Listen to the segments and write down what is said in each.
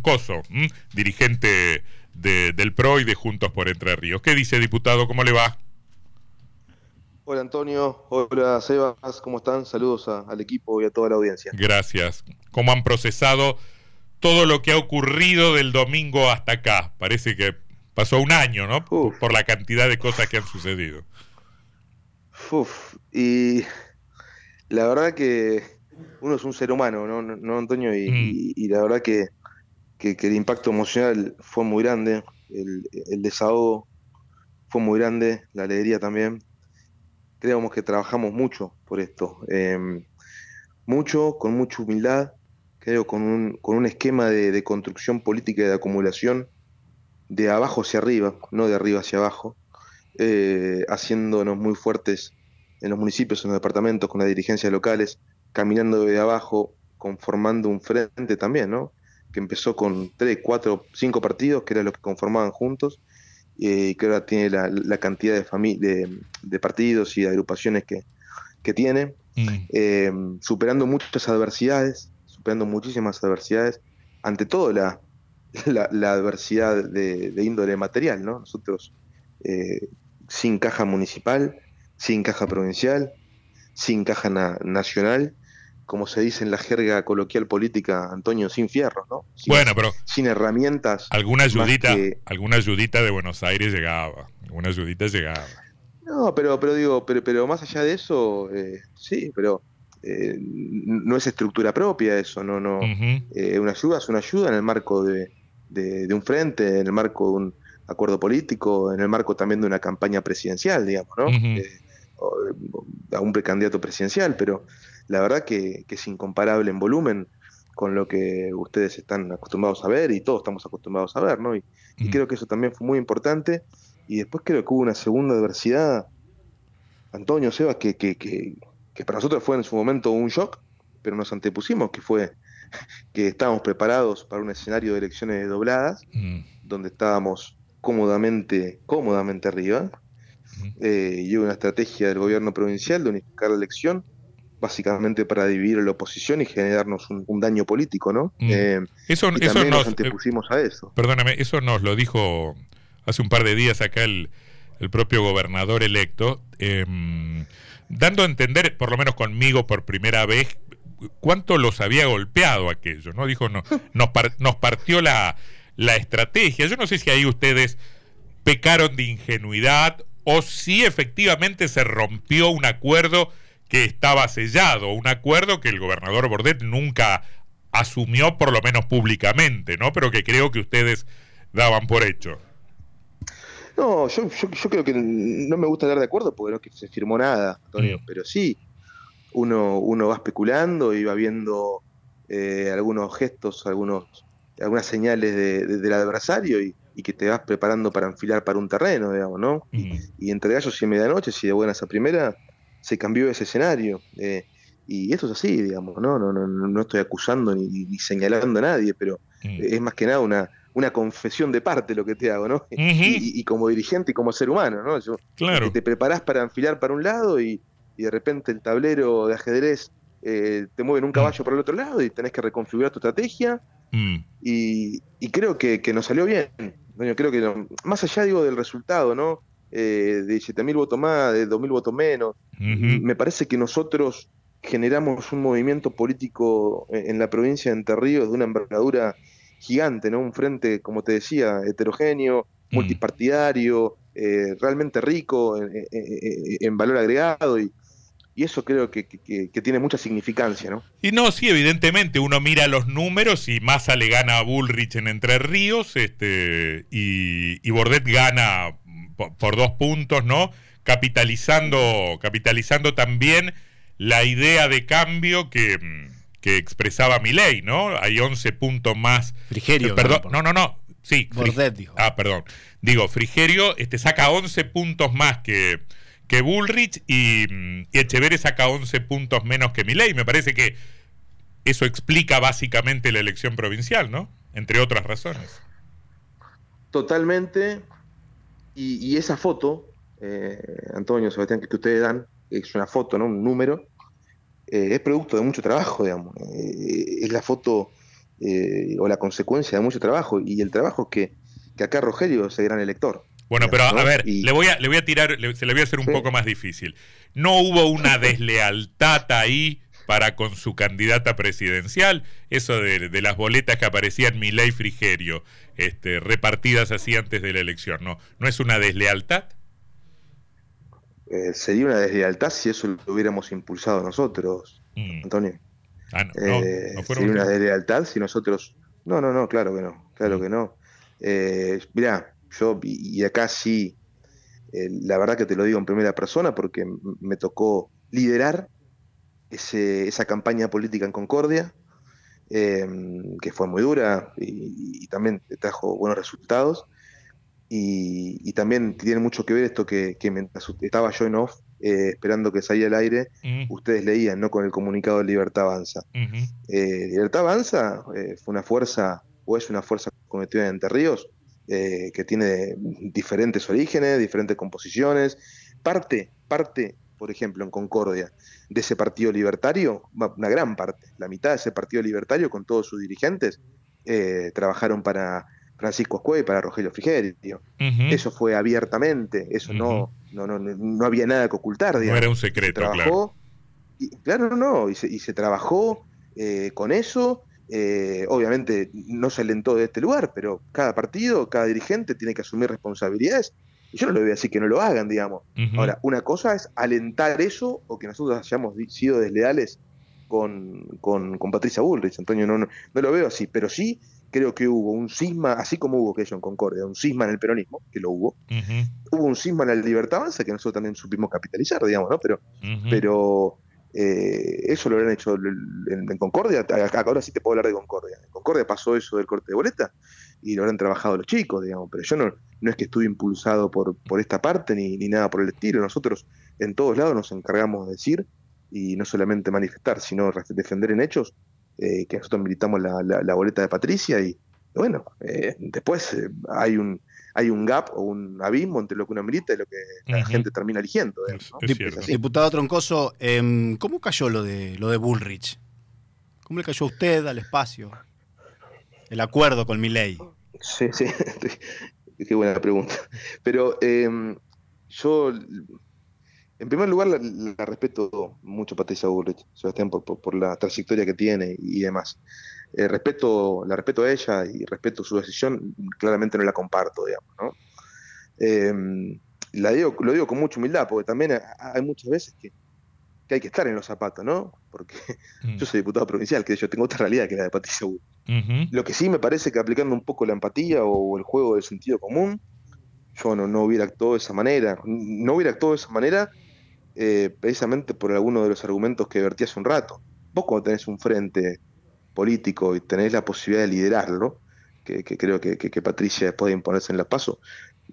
Coso, dirigente del PRO y de Juntos por Entre Ríos. ¿Qué dice, diputado? ¿Cómo le va? Hola Antonio, hola Sebas, ¿cómo están? Saludos al equipo y a toda la audiencia. Gracias. ¿Cómo han procesado todo lo que ha ocurrido del domingo hasta acá? Parece que pasó un año, ¿no? Por la cantidad de cosas que han sucedido. Uf, y la verdad que uno es un ser humano, ¿no, no Antonio? Y, mm. la verdad que, el impacto emocional fue muy grande, el, el desahogo fue muy grande, la alegría también creemos que trabajamos mucho por esto. Em, mucho, con mucha humildad, creo, con un, con un esquema de, construcción política y de acumulación de abajo hacia arriba, no de arriba hacia abajo, eh, haciéndonos muy fuertes en los municipios, en los departamentos, con las dirigencias locales, caminando de abajo, conformando un frente también, ¿no? Que empezó con tres, cuatro, cinco partidos, que eran los que conformaban juntos, y que ahora tiene la, cantidad de, de, partidos y de agrupaciones que, tiene, mm. eh, superando muchas adversidades, superando muchísimas adversidades, ante todo la, la, adversidad de, índole material, ¿no? Nosotros eh, sin caja municipal, sin caja provincial, sin caja nacional, como se dice en la jerga coloquial política, Antonio, sin fierro, ¿no? bueno, pero. Sin herramientas. Alguna ayudita, alguna ayudita de Buenos Aires llegaba. Alguna ayudita llegaba. No, pero, pero digo, pero, pero más allá de eso, eh, sí, pero eh, no es estructura propia eso, no, no. Eh, una ayuda es una ayuda en el marco de, de, un frente, en el marco de un acuerdo político, en el marco también de una campaña presidencial, digamos, ¿no? a un precandidato presidencial, pero la verdad que, es incomparable en volumen con lo que ustedes están acostumbrados a ver y todos estamos acostumbrados a ver, ¿no? Y, mm. creo que eso también fue muy importante. Y después creo que hubo una segunda adversidad, Antonio, Sebas, que, que, que, para nosotros fue en su momento un shock, pero nos antepusimos, que fue que estábamos preparados para un escenario de elecciones dobladas, mm. donde estábamos cómodamente, cómodamente arriba, eh, y hubo una estrategia del gobierno provincial de unificar la elección básicamente para dividir a la oposición y generarnos un, daño político, ¿no? Mm. Eh, eso, eso nos, antepusimos a eso. Perdóname, eso nos lo dijo hace un par de días acá el, propio gobernador electo, em, dando a entender, por lo menos conmigo por primera vez, cuánto los había golpeado aquello, ¿no? Dijo, no, nos, nos partió la, la estrategia. Yo no sé si ahí ustedes pecaron de ingenuidad o si efectivamente se rompió un acuerdo que estaba sellado, un acuerdo que el gobernador Bordet nunca asumió, por lo menos públicamente, ¿no? Pero que creo que ustedes daban por hecho. No, yo, yo, creo que no me gusta hablar de acuerdo porque no que se firmó nada, Antonio, mm. pero sí, uno, uno va especulando y va viendo eh, algunos gestos, algunos, algunas señales del adversario y, que te vas preparando para enfilar para un terreno, digamos, ¿no? Mm. Y, entre gallos y medianoche, si de buenas a primera, se cambió ese escenario. Eh, y eso es así, digamos, ¿no? No, no, no estoy acusando ni, señalando a nadie, pero mm. es más que nada una, una confesión de parte lo que te hago, ¿no? y, como dirigente y como ser humano, ¿no? Yo, claro. Te preparás para enfilar para un lado y, de repente el tablero de ajedrez eh, te mueve en un mm. caballo para el otro lado y tenés que reconfigurar tu estrategia. Mm. Y, creo que, que, nos salió bien. creo que más allá digo del resultado, ¿no? Eh, de 7.000 votos más, de 2.000 votos menos. Me parece que nosotros generamos un movimiento político en la provincia de Entre Ríos de una envergadura gigante, ¿no? Un frente, como te decía, heterogéneo, mm. multipartidario, eh, realmente rico en, valor agregado y, eso creo que, tiene mucha significancia, ¿no? Y no, sí, evidentemente, uno mira los números y Massa le gana a Bullrich en Entre Ríos este, y, y Bordet gana por, dos puntos, ¿no? Capitalizando, capitalizando también la idea de cambio que, que expresaba mi ley, ¿no? Hay 11 puntos más. Frigerio. perdón, no, no, no. Sí. Bordet, dijo. Ah, perdón. Digo, Frigerio este, saca 11 puntos más que, que Bullrich y, y Echeverre saca 11 puntos menos que mi ley. Me parece que eso explica básicamente la elección provincial, ¿no? Entre otras razones. Totalmente, y, esa foto, eh, Antonio, Sebastián, que ustedes dan, es una foto, ¿no? Un número, eh, es producto de mucho trabajo, digamos. Eh, es la foto eh, o la consecuencia de mucho trabajo, y el trabajo que, que acá Rogelio es el gran elector. Bueno, pero a ver, le, voy a, le voy a tirar, se le voy a hacer un poco más difícil. ¿No hubo una deslealtad ahí para con su candidata presidencial? Eso de, las boletas que aparecían Milei Frigerio, este, repartidas así antes de la elección, ¿no? ¿No es una deslealtad? Eh, sería una deslealtad si eso lo hubiéramos impulsado nosotros, mm. Antonio. Ah, no, eh, sería una deslealtad si nosotros... No, no, no, claro que no, claro mm. que no. Eh, mirá, yo, y acá sí, eh, la verdad que te lo digo en primera persona porque me tocó liderar ese, esa campaña política en Concordia, em, que fue muy dura y, también trajo buenos resultados. Y, también tiene mucho que ver esto que, mientras estaba yo en off, eh, esperando que saliera al aire, ustedes leían, ¿no? Con el comunicado de Libertad Avanza. Eh, Libertad Avanza fue una fuerza, o es una fuerza cometida en Entre Ríos, eh, que tiene diferentes orígenes, diferentes composiciones. Parte, parte, por ejemplo, en Concordia, de ese partido libertario, una gran parte, la mitad de ese partido libertario con todos sus dirigentes, eh, trabajaron para Francisco Escué y para Rogelio Frigerio. Eso fue abiertamente, eso no, no, no, no, había nada que ocultar. No era un secreto, claro. Y, claro, no, no, y se, trabajó eh, con eso eh, obviamente no se alentó de este lugar, pero cada partido, cada dirigente tiene que asumir responsabilidades. Y yo no le voy a decir que no lo hagan, digamos. Ahora, una cosa es alentar eso o que nosotros hayamos sido desleales con, con, Patricia Bullrich. Antonio, no, no, lo veo así, pero sí creo que hubo un cisma, así como hubo que en Concordia, un cisma en el peronismo, que lo hubo. Hubo un cisma en la libertad avanza que nosotros también supimos capitalizar, digamos, ¿no? Pero, pero eh, eso lo habrían hecho en, Concordia, ahora sí te puedo hablar de Concordia. En Concordia pasó eso del corte de boleta y lo habrán trabajado los chicos, digamos, pero yo no, no es que estuve impulsado por, por esta parte ni, ni nada por el estilo. Nosotros en todos lados nos encargamos de decir y no solamente manifestar, sino defender en hechos eh, que nosotros militamos la, la, boleta de Patricia y bueno, eh, después hay un hay un gap o un abismo entre lo que uno milita y lo que la gente termina eligiendo. Diputado Troncoso, em, ¿cómo cayó lo de, lo de Bullrich? ¿Cómo le cayó a usted al espacio? El acuerdo con mi ley. Sí, sí, qué buena pregunta. Pero em, yo, en primer lugar, la, respeto mucho a Patricia Bullrich, Sebastián, por, por, la trayectoria que tiene y demás. Eh, respeto, la respeto a ella y respeto su decisión, claramente no la comparto, digamos, ¿no? Em, la digo, lo digo con mucha humildad, porque también hay muchas veces que, hay que estar en los zapatos, ¿no? Porque mm. yo soy diputado provincial, que yo tengo otra realidad que la de Patricia Lo que sí me parece que aplicando un poco la empatía o el juego del sentido común, yo no, no hubiera actuado de esa manera. No hubiera actuado de esa manera eh, precisamente por alguno de los argumentos que vertí hace un rato. Vos cuando tenés un frente político y tener la posibilidad de liderarlo, que, creo que, Patricia después de imponerse en la paso,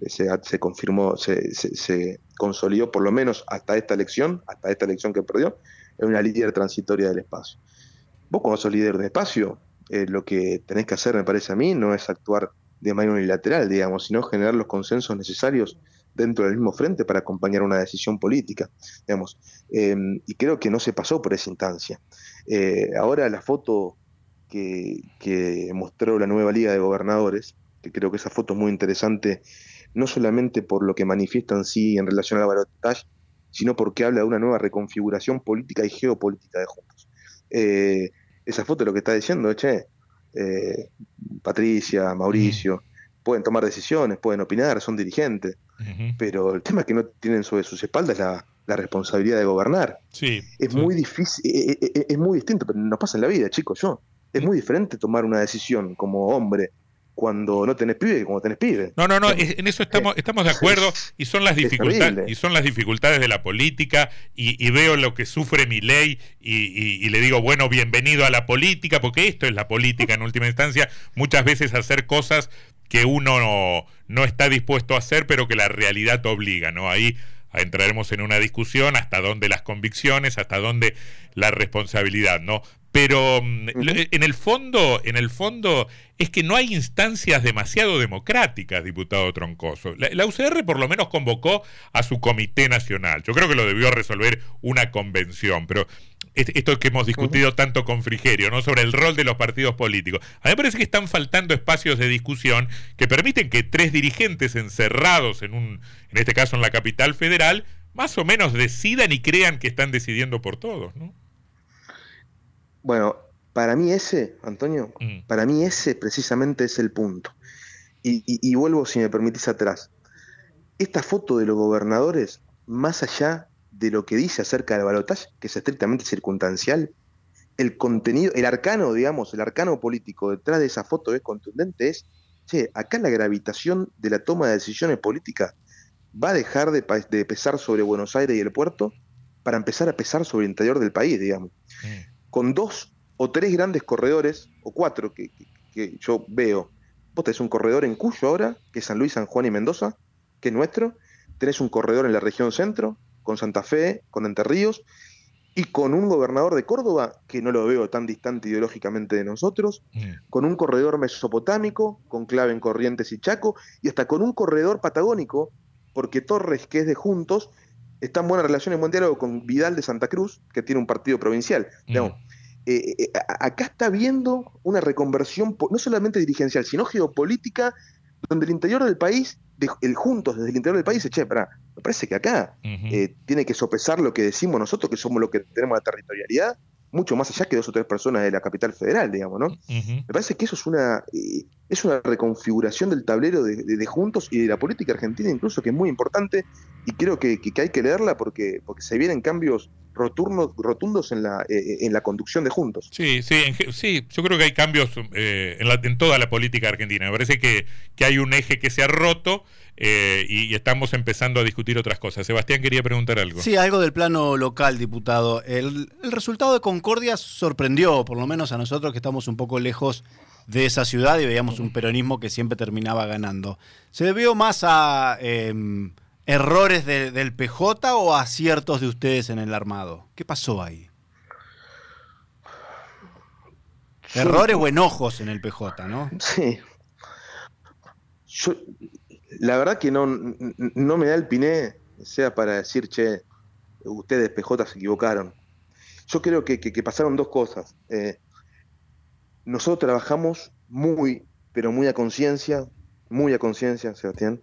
eh, se, se confirmó, se, se, consolidó por lo menos hasta esta elección, hasta esta elección que perdió, en una líder transitoria del espacio. Vos cuando sos líder de espacio, eh, lo que tenés que hacer, me parece a mí, no es actuar de manera unilateral, digamos, sino generar los consensos necesarios dentro del mismo frente para acompañar una decisión política, digamos. Eh, y creo que no se pasó por esa instancia. ahora la foto que, mostró la nueva Liga de Gobernadores, que creo que esa foto es muy interesante, no solamente por lo que manifiesta en sí en relación a la balotaje, sino porque habla de una nueva reconfiguración política y geopolítica de Juntos. Eh, esa foto lo que está diciendo, che, eh, Patricia, Mauricio, pueden tomar decisiones, pueden opinar, son dirigentes, pero el tema es que no tienen sobre sus espaldas la, responsabilidad de gobernar. Sí, es muy difícil, es, eh, es, muy distinto, pero nos pasa en la vida, chicos, yo. Es muy diferente tomar una decisión como hombre cuando no tenés pibe cuando tenés pibe. No, no, no, en eso estamos, estamos de acuerdo y son las dificultades y son las dificultades de la política y, veo lo que sufre mi ley y, le digo, bueno, bienvenido a la política, porque esto es la política en última instancia, muchas veces hacer cosas que uno no, no está dispuesto a hacer, pero que la realidad te obliga, ¿no? Ahí entraremos en una discusión hasta dónde las convicciones, hasta dónde la responsabilidad, ¿no? Pero mm, en el fondo, en el fondo es que no hay instancias demasiado democráticas, diputado Troncoso. La, UCR por lo menos convocó a su comité nacional. Yo creo que lo debió resolver una convención, pero esto que hemos discutido tanto con Frigerio, ¿no? Sobre el rol de los partidos políticos. A mí me parece que están faltando espacios de discusión que permiten que tres dirigentes encerrados en un, en este caso en la capital federal, más o menos decidan y crean que están decidiendo por todos, ¿no? Bueno, para mí ese, Antonio, mm. para mí ese precisamente es el punto. Y, vuelvo, si me permitís, atrás. Esta foto de los gobernadores, más allá de lo que dice acerca del balotaje, que es estrictamente circunstancial, el contenido, el arcano, digamos, el arcano político detrás de esa foto es contundente, es, che, acá la gravitación de la toma de decisiones políticas va a dejar de, pesar sobre Buenos Aires y el puerto para empezar a pesar sobre el interior del país, digamos. Mm. Con dos o tres grandes corredores, o cuatro que, yo veo. Vos tenés un corredor en Cuyo ahora, que es San Luis, San Juan y Mendoza, que es nuestro. Tenés un corredor en la región centro, con Santa Fe, con Entre Ríos, y con un gobernador de Córdoba, que no lo veo tan distante ideológicamente de nosotros, mm. con un corredor mesopotámico, con clave en Corrientes y Chaco, y hasta con un corredor patagónico, porque Torres, que es de Juntos, está en buena relación en buen diálogo con Vidal de Santa Cruz, que tiene un partido provincial. Mm. Eh, eh, acá está viendo una reconversión no solamente dirigencial, sino geopolítica, donde el interior del país, el juntos desde el interior del país, che, para, me parece que acá eh, tiene que sopesar lo que decimos nosotros, que somos los que tenemos la territorialidad, mucho más allá que dos o tres personas de la capital federal, digamos, ¿no? Me parece que eso es una, eh, es una reconfiguración del tablero de, Juntos y de la política argentina incluso, que es muy importante y creo que, que, hay que leerla porque, porque se vienen cambios rotundos, rotundos en, la, eh, eh, en la conducción de Juntos. Sí, sí, sí, yo creo que hay cambios en, la, en toda la política argentina. Me parece que, que hay un eje que se ha roto eh, y, estamos empezando a discutir otras cosas. Sebastián quería preguntar algo. Sí, algo del plano local, diputado. El, resultado de Concordia sorprendió, por lo menos a nosotros que estamos un poco lejos de esa ciudad y veíamos un peronismo que siempre terminaba ganando. ¿Se debió más a errores del PJ o aciertos de ustedes en el armado? ¿Qué pasó ahí? Errores o enojos en el PJ, ¿no? Sí. Yo, la verdad que no, no me da el piné, sea para decir, che, ustedes PJ se equivocaron. Yo creo que, pasaron dos cosas. Eh, nosotros trabajamos muy, pero muy a conciencia, muy a conciencia, Sebastián.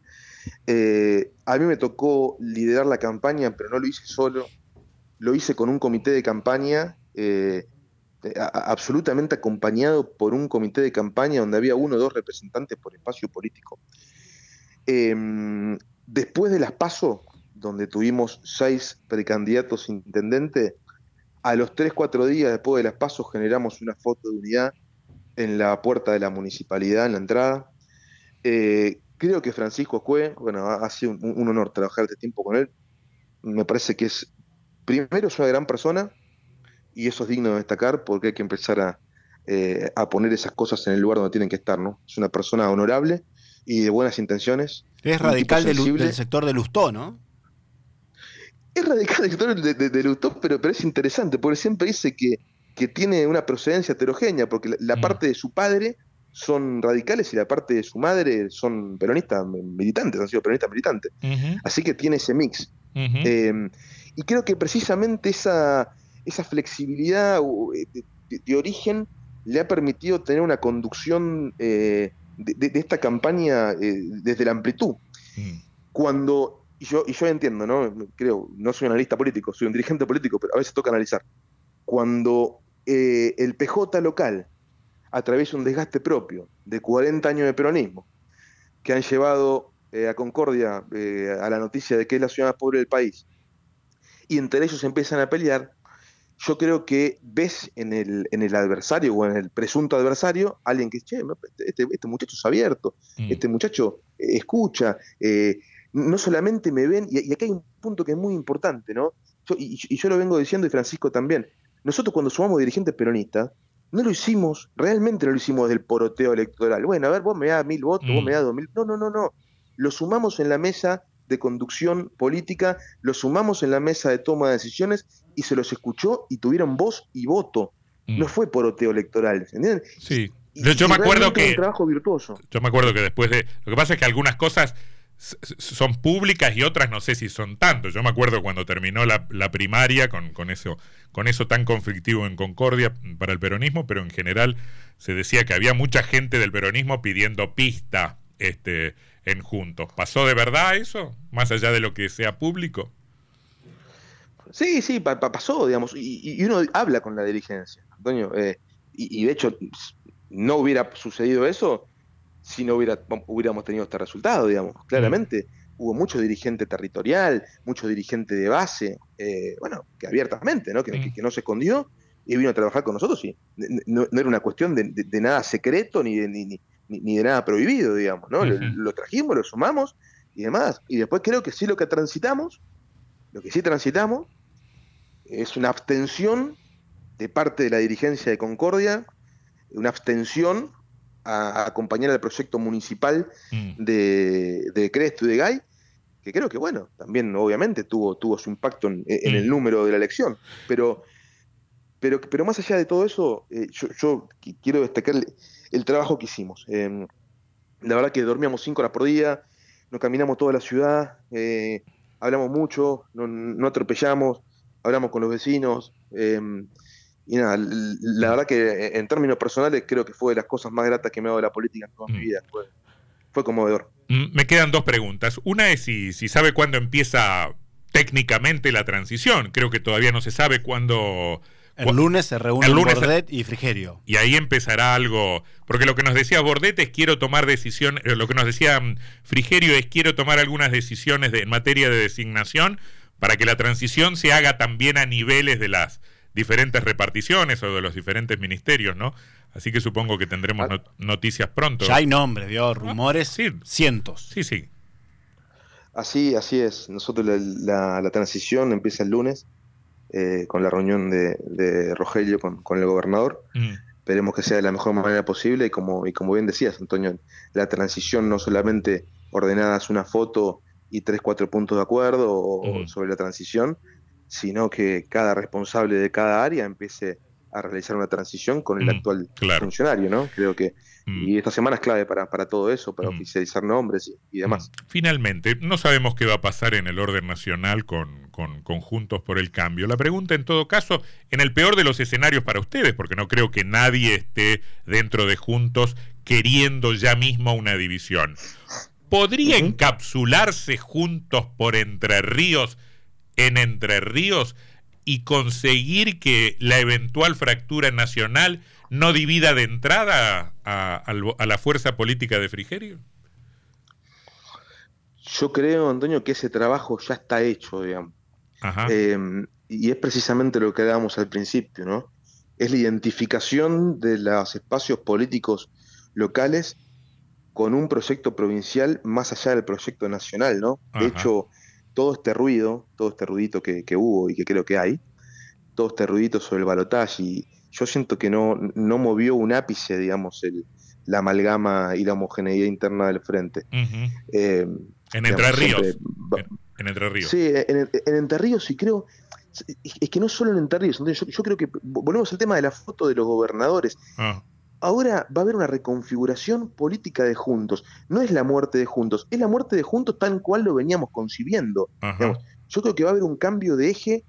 Eh, a mí me tocó liderar la campaña, pero no lo hice solo. Lo hice con un comité de campaña, eh, absolutamente acompañado por un comité de campaña donde había uno o dos representantes por espacio político. Em, después de las PASO, donde tuvimos seis precandidatos intendentes, a los tres, cuatro días después de las PASO generamos una foto de unidad en la puerta de la municipalidad, en la entrada. Eh, creo que Francisco Cue, bueno, ha, sido un, honor trabajar este tiempo con él. Me parece que es, primero, es una gran persona y eso es digno de destacar porque hay que empezar a, eh, a poner esas cosas en el lugar donde tienen que estar, ¿no? Es una persona honorable y de buenas intenciones. Es radical del, sector de Lustó, ¿no? Es radical del sector de, Lustó, pero, pero es interesante, porque siempre dice que, que tiene una procedencia heterogénea, porque la, mm. parte de su padre son radicales y la parte de su madre son peronistas militantes, han sido peronistas militantes. Así que tiene ese mix. Em, y creo que precisamente esa, esa flexibilidad eh, de, origen le ha permitido tener una conducción eh, de, esta campaña eh, desde la amplitud. Mm. Cuando, y yo, y yo entiendo, ¿no? Creo, no soy analista político, soy un dirigente político, pero a veces toca analizar. Cuando eh, el PJ local atraviesa un desgaste propio de 40 años de peronismo, que han llevado eh, a Concordia a la noticia de que es la ciudad más pobre del país, y entre ellos empiezan a pelear, yo creo que ves en el, en el adversario o en el presunto adversario alguien que, che, este, este muchacho es abierto, mm. este muchacho eh, escucha, eh, no solamente me ven, y, aquí hay un punto que es muy importante, ¿no? y, yo lo vengo diciendo y Francisco también, nosotros cuando sumamos dirigentes peronistas, no lo hicimos, realmente no lo hicimos del poroteo electoral. Bueno, a ver, vos me das mil votos, vos me mm. das dos mil. No, no, no, no. Lo sumamos en la mesa de conducción política, lo sumamos en la mesa de toma de decisiones y se los escuchó y tuvieron voz y voto. No mm. fue poroteo electoral, ¿entienden? Sí. yo, me acuerdo que. Un trabajo virtuoso. Yo me acuerdo que después de. Lo que pasa es que algunas cosas son públicas y otras no sé si son tanto. Yo me acuerdo cuando terminó la, primaria con, con, eso, con eso tan conflictivo en Concordia para el peronismo, pero en general se decía que había mucha gente del peronismo pidiendo pista este, en Juntos. ¿Pasó de verdad eso? Más allá de lo que sea público. Sí, sí, pasó, digamos, y, uno habla con la dirigencia, Antonio, eh, y, de hecho no hubiera sucedido eso si no hubiera, hubiéramos tenido este resultado, digamos, claramente. Hubo mucho dirigente territorial, mucho dirigente de base, eh, bueno, que abiertamente, ¿no? Que, no se escondió y vino a trabajar con nosotros y no, era una cuestión de, nada secreto ni de, ni, ni, de nada prohibido, digamos, ¿no? lo, trajimos, lo sumamos y demás. Y después creo que sí lo que transitamos, lo que sí transitamos, es una abstención de parte de la dirigencia de Concordia, una abstención a, acompañar al proyecto municipal mm. de, de Cresto y de Gay, que creo que, bueno, también obviamente tuvo, tuvo su impacto en, el mm. número de la elección, pero, pero, pero más allá de todo eso, eh, yo, quiero destacar el, trabajo que hicimos. Em, la verdad que dormíamos cinco horas por día, nos caminamos toda la ciudad, eh, hablamos mucho, no, no atropellamos, hablamos con los vecinos. Y nada, la verdad que en términos personales creo que fue de las cosas más gratas que me ha dado la política en toda mi mm. vida. Fue, conmovedor. Mm, me quedan dos preguntas. Una es si, si sabe cuándo empieza técnicamente la transición. Creo que todavía no se sabe cuándo... El lunes se reúnen Bordet y Frigerio. Y ahí empezará algo. Porque lo que nos decía Bordet es quiero tomar decisiones. Eh, lo que nos decía mm, Frigerio es quiero tomar algunas decisiones de, en materia de designación para que la transición se haga también a niveles de las diferentes reparticiones o de los diferentes ministerios, ¿no? Así que supongo que tendremos ah. noticias pronto. Ya hay nombres, ¿vio? Rumores, sí. cientos. Sí, sí. Así, así es. Nosotros la, transición empieza el lunes eh, con la reunión de, Rogelio con, el gobernador. Mm. Esperemos que sea de la mejor manera posible y como, y como bien decías, Antonio, la transición no solamente ordenada es una foto y tres, cuatro puntos de acuerdo sobre la transición, sino que cada responsable de cada área empiece a realizar una transición con el mm, actual funcionario, ¿no? Creo que mm. y esta semana es clave para, para todo eso, para mm. oficializar nombres y, demás. Finalmente, no sabemos qué va a pasar en el orden nacional con, con, con, Juntos por el Cambio. La pregunta, en todo caso, en el peor de los escenarios para ustedes, porque no creo que nadie esté dentro de Juntos queriendo ya mismo una división. ¿Podría encapsularse juntos por Entre Ríos en Entre Ríos y conseguir que la eventual fractura nacional no divida de entrada a, la fuerza política de Frigerio? Yo creo, Antonio, que ese trabajo ya está hecho, digamos. Em, y es precisamente lo que dábamos al principio, ¿no? Es la identificación de los espacios políticos locales con un proyecto provincial más allá del proyecto nacional, ¿no? De hecho, todo este ruido, todo este ruidito que, hubo y que creo que hay, todo este ruidito sobre el balotaje, y yo siento que no, no movió un ápice, digamos, el, la amalgama y la homogeneidad interna del frente. Eh, en Entre Ríos. en, Entre Ríos. Sí, en, Entre Ríos, y creo. Es que no solo en Entre Ríos, yo, creo que volvemos al tema de la foto de los gobernadores. Ah ahora va a haber una reconfiguración política de Juntos. No es la muerte de Juntos, es la muerte de Juntos tal cual lo veníamos concibiendo. yo creo que va a haber un cambio de eje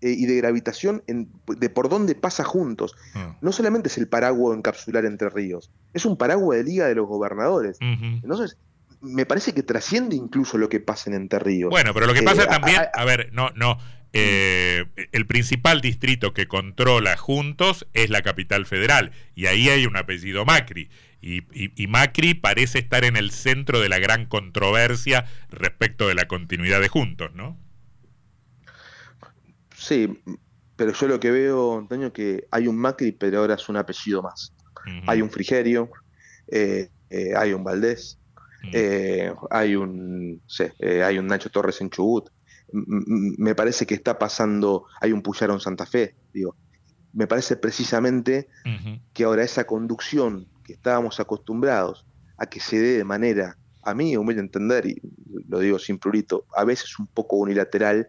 eh, y de gravitación de por dónde pasa Juntos. Ah. No solamente es el paraguas encapsular entre ríos, es un paraguas de Liga de los Gobernadores. Entonces, me parece que trasciende incluso lo que pasa en Entre Ríos. Bueno, pero lo que pasa eh, también, a, ver, no, no, eh, el principal distrito que controla Juntos es la capital federal y ahí hay un apellido Macri. Y, Macri parece estar en el centro de la gran controversia respecto de la continuidad de Juntos, ¿no? Sí, pero yo lo que veo, Antonio, que hay un Macri, pero ahora es un apellido más. Hay un Frigerio, eh, eh, hay un Valdés, hay un, hay un Nacho Torres en Chubut, me parece que está pasando, hay un Puyaro en Santa Fe, digo, me parece precisamente que ahora esa conducción que estábamos acostumbrados a que se dé de manera, a mí, humilde entender, y lo digo sin prurito, a veces un poco unilateral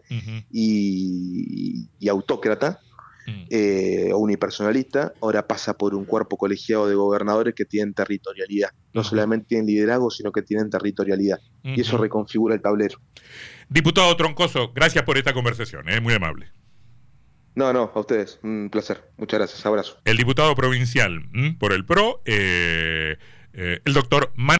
y, autócrata, mm. eh, unipersonalista, ahora pasa por un cuerpo colegiado de gobernadores que tienen territorialidad. No solamente tienen liderazgo, sino que tienen territorialidad. Y eso reconfigura el tablero. Diputado Troncoso, gracias por esta conversación, es ¿eh? muy amable. No, no, a ustedes, un placer. Muchas gracias, abrazo. El diputado provincial por el PRO, eh, el doctor Man